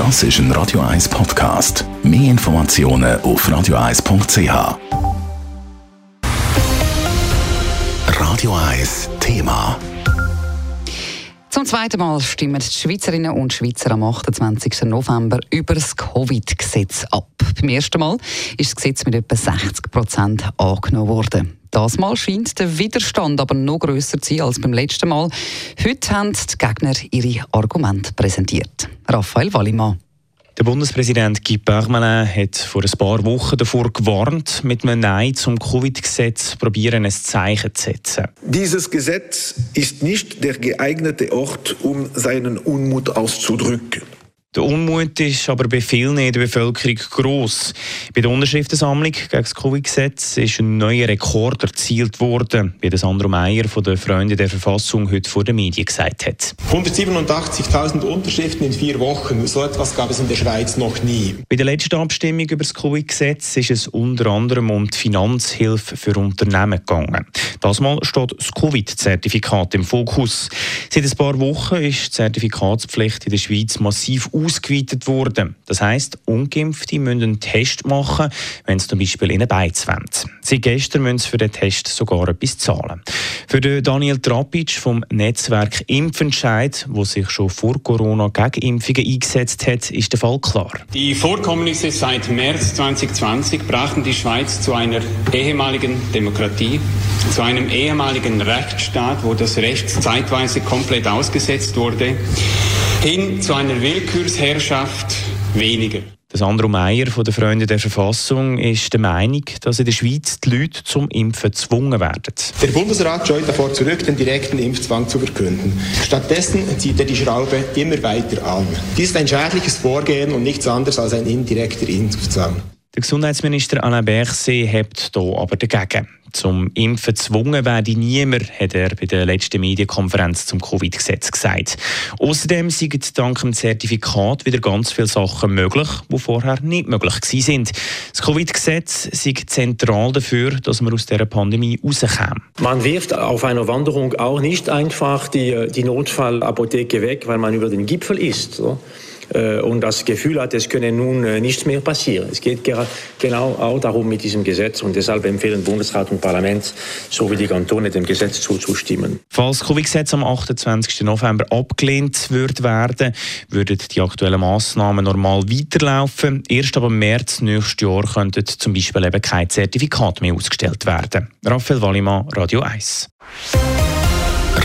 Das ist ein Radio 1 Podcast. Mehr Informationen auf radio1.ch. Radio 1 Thema. Zum zweiten Mal stimmen die Schweizerinnen und Schweizer am 28. November über das Covid-Gesetz ab. Beim ersten Mal ist das Gesetz mit etwa 60 Prozent angenommen worden. Das Mal scheint der Widerstand aber noch grösser zu sein als beim letzten Mal. Heute haben die Gegner ihre Argumente präsentiert. Raphael Wallimann. Der Bundespräsident Guy Parmelin hat vor ein paar Wochen davor gewarnt, mit einem Nein zum Covid-Gesetz probieren, ein Zeichen zu setzen. Dieses Gesetz ist nicht der geeignete Ort, um seinen Unmut auszudrücken. Der Unmut ist aber bei vielen in der Bevölkerung gross. Bei der Unterschriftensammlung gegen das Covid-Gesetz ist ein neuer Rekord erzielt worden, wie das Sandro Meyer von den Freunden der Verfassung heute vor den Medien gesagt hat. 187.000 Unterschriften in vier Wochen. So etwas gab es in der Schweiz noch nie. Bei der letzten Abstimmung über das Covid-Gesetz ist es unter anderem um die Finanzhilfe für Unternehmen gegangen. Das Mal steht das Covid-Zertifikat im Fokus. Seit ein paar Wochen ist die Zertifikatspflicht in der Schweiz massiv ausgeweitet worden. Das heisst, Ungeimpfte müssen einen Test machen, wenn sie zum Beispiel in eine Beiz wollen. Seit gestern müssen sie für den Test sogar etwas zahlen. Für Daniel Trapic vom Netzwerk Impfentscheid, wo sich schon vor Corona gegen Impfungen eingesetzt hat, ist der Fall klar. Die Vorkommnisse seit März 2020 brachten die Schweiz zu einer ehemaligen Demokratie, zu einem ehemaligen Rechtsstaat, wo das Recht zeitweise komplett ausgesetzt wurde, hin zu einer Willkürsherrschaft weniger. Sandro Meyer von den Freunden der Verfassung ist der Meinung, dass in der Schweiz die Leute zum Impfen gezwungen werden. Der Bundesrat scheut davor zurück, den direkten Impfzwang zu verkünden. Stattdessen zieht er die Schraube immer weiter an. Dies ist ein schädliches Vorgehen und nichts anderes als ein indirekter Impfzwang. Der Gesundheitsminister Alain Berset hebt hier aber dagegen. Zum Impfen gezwungen werde niemand, hat er bei der letzten Medienkonferenz zum Covid-Gesetz gesagt. Außerdem sind dank dem Zertifikat wieder ganz viele Sachen möglich, die vorher nicht möglich sind. Das Covid-Gesetz ist zentral dafür, dass wir aus dieser Pandemie rauskommen. Man wirft auf einer Wanderung auch nicht einfach die, die Notfallapotheke weg, weil man über den Gipfel ist. So. Äh, und das Gefühl hat, es könne nun äh, nichts mehr passieren. Es geht genau auch darum mit diesem Gesetz und deshalb empfehlen Bundesrat und Parlament sowie die Kantone dem Gesetz zuzustimmen. Falls das Covid-Gesetz am 28. November abgelehnt wird werden, würden die aktuellen Massnahmen normal weiterlaufen. Erst ab März nächstes Jahr könnten zum Beispiel eben kein Zertifikat mehr ausgestellt werden. Raphael Wallimann, Radio 1.